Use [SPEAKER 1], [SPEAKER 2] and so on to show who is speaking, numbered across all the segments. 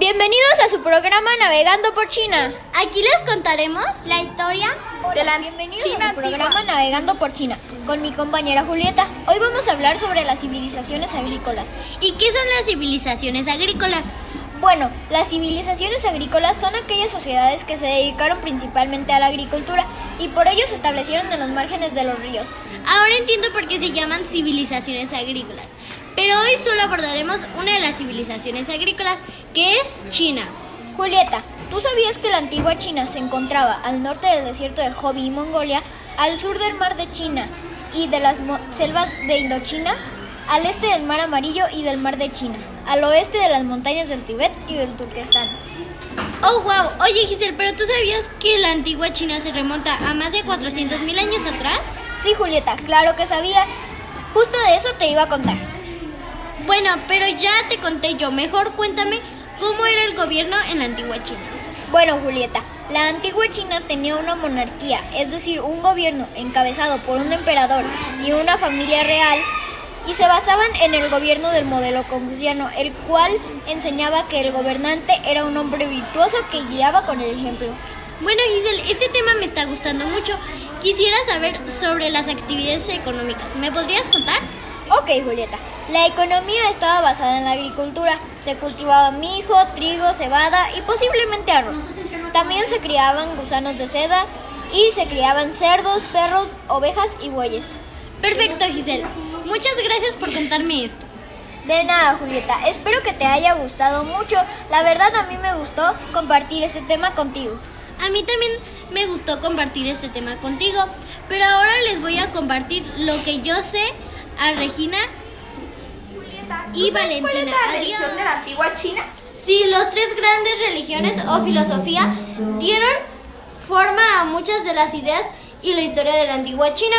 [SPEAKER 1] Bienvenidos a su programa Navegando por China.
[SPEAKER 2] Aquí les contaremos la historia
[SPEAKER 1] de la Bienvenidos China a su programa Navegando por China con mi compañera Julieta. Hoy vamos a hablar sobre las civilizaciones agrícolas.
[SPEAKER 2] ¿Y qué son las civilizaciones agrícolas?
[SPEAKER 1] Bueno, las civilizaciones agrícolas son aquellas sociedades que se dedicaron principalmente a la agricultura y por ello se establecieron en los márgenes de los ríos.
[SPEAKER 2] Ahora entiendo por qué se llaman civilizaciones agrícolas. Pero hoy solo abordaremos una de las civilizaciones agrícolas, que es China.
[SPEAKER 1] Julieta, ¿tú sabías que la antigua China se encontraba al norte del desierto de Gobi y Mongolia, al sur del mar de China y de las selvas de Indochina, al este del mar Amarillo y del mar de China, al oeste de las montañas del Tíbet y del Turquestán?
[SPEAKER 2] Oh, wow. Oye, Giselle, ¿pero tú sabías que la antigua China se remonta a más de 400.000 años atrás?
[SPEAKER 1] Sí, Julieta, claro que sabía. Justo de eso te iba a contar.
[SPEAKER 2] Bueno, pero ya te conté yo. Mejor cuéntame cómo era el gobierno en la antigua China.
[SPEAKER 1] Bueno, Julieta, la antigua China tenía una monarquía, es decir, un gobierno encabezado por un emperador y una familia real, y se basaban en el gobierno del modelo confuciano, el cual enseñaba que el gobernante era un hombre virtuoso que guiaba con el ejemplo.
[SPEAKER 2] Bueno, Giselle, este tema me está gustando mucho. Quisiera saber sobre las actividades económicas. ¿Me podrías contar?
[SPEAKER 1] Ok, Julieta. La economía estaba basada en la agricultura. Se cultivaba mijo, trigo, cebada y posiblemente arroz. También se criaban gusanos de seda y se criaban cerdos, perros, ovejas y bueyes.
[SPEAKER 2] Perfecto, Giselle. Muchas gracias por contarme esto.
[SPEAKER 1] De nada, Julieta. Espero que te haya gustado mucho. La verdad a mí me gustó compartir este tema contigo.
[SPEAKER 2] A mí también me gustó compartir este tema contigo. Pero ahora les voy a compartir lo que yo sé a Regina y Valentina.
[SPEAKER 3] ¿Cuál es la religión de la antigua China?
[SPEAKER 2] Sí, los tres grandes religiones o filosofía dieron forma a muchas de las ideas y la historia de la antigua China,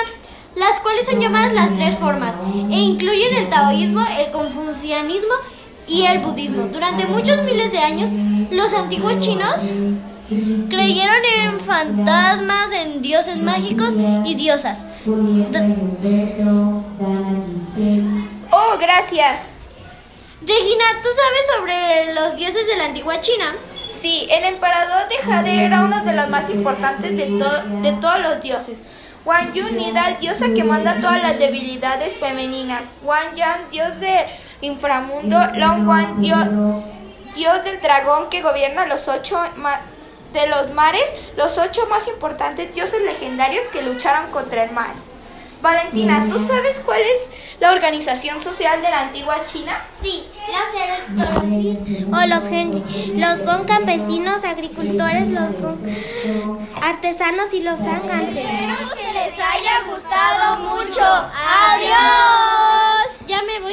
[SPEAKER 2] las cuales son llamadas las tres formas e incluyen el taoísmo, el confucianismo y el budismo. Durante muchos miles de años, los antiguos chinos creyeron en fantasmas, en dioses mágicos y diosas.
[SPEAKER 3] Oh, gracias.
[SPEAKER 2] Regina, ¿tú sabes sobre los dioses de la antigua China?
[SPEAKER 3] Sí, el emperador de Jade era uno de los más importantes de, de todos los dioses. Wang Yu Nida, diosa que manda todas las debilidades femeninas. Wang Yang, dios del inframundo. Long Wan, dios, dios del dragón que gobierna los ocho de los mares, los ocho más importantes dioses legendarios que lucharon contra el mar. Valentina, ¿tú sabes cuál es la organización social de la antigua China?
[SPEAKER 4] Sí, los o los, gen, los gon campesinos, agricultores, los gon artesanos y los zangantes.
[SPEAKER 1] Espero que les haya gustado mucho. ¡Adiós!